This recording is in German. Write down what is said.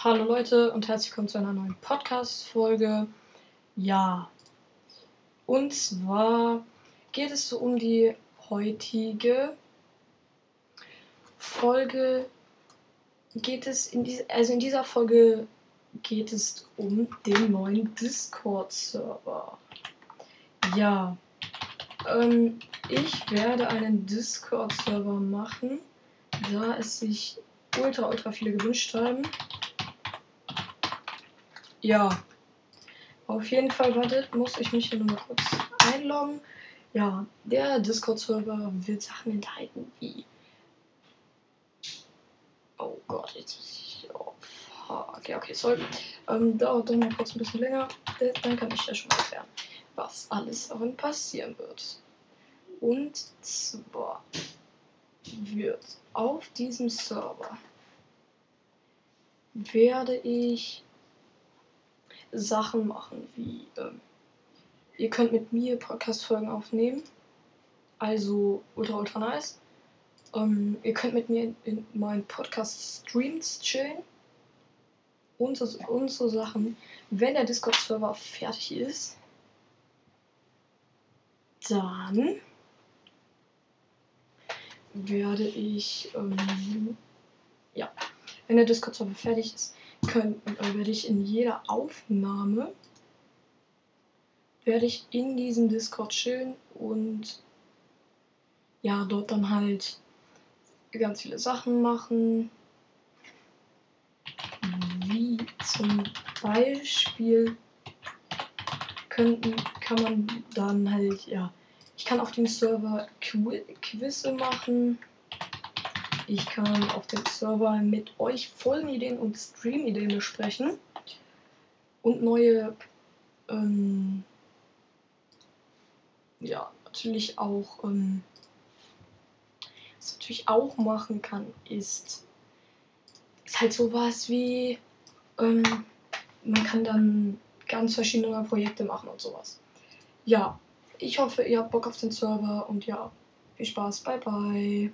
Hallo Leute und herzlich willkommen zu einer neuen Podcast-Folge. Ja, und zwar geht es so um die heutige Folge. Geht es in diese, also in dieser Folge geht es um den neuen Discord-Server. Ja, ähm, ich werde einen Discord-Server machen, da es sich ultra, ultra viele gewünscht haben. Ja, auf jeden Fall, wartet, muss ich mich hier nur mal kurz einloggen. Ja, der Discord-Server wird Sachen enthalten wie. Oh Gott, jetzt muss ich. Oh, okay, okay, sorry. Ähm, dauert doch mal kurz ein bisschen länger. Dann kann ich ja schon mal erklären, was alles darin passieren wird. Und zwar wird auf diesem Server werde ich Sachen machen, wie ähm, ihr könnt mit mir Podcast-Folgen aufnehmen. Also ultra, ultra nice. Ähm, ihr könnt mit mir in, in meinen Podcast-Streams chillen. Und so, und so Sachen. Wenn der Discord-Server fertig ist, dann werde ich, ähm, ja, wenn der Discord-Server fertig ist, können, äh, werde ich in jeder Aufnahme werde ich in diesem Discord chillen und ja, dort dann halt ganz viele Sachen machen. Wie zum Beispiel könnten, kann man dann halt, ja, ich kann auf dem Server Qu Quizze machen. Ich kann auf dem Server mit euch Folgenideen und Streamideen besprechen. Und neue, ähm, ja, natürlich auch, ähm, was natürlich auch machen kann, ist, ist halt sowas wie, ähm, man kann dann ganz verschiedene Projekte machen und sowas. Ja, ich hoffe, ihr habt Bock auf den Server und ja, viel Spaß. Bye bye.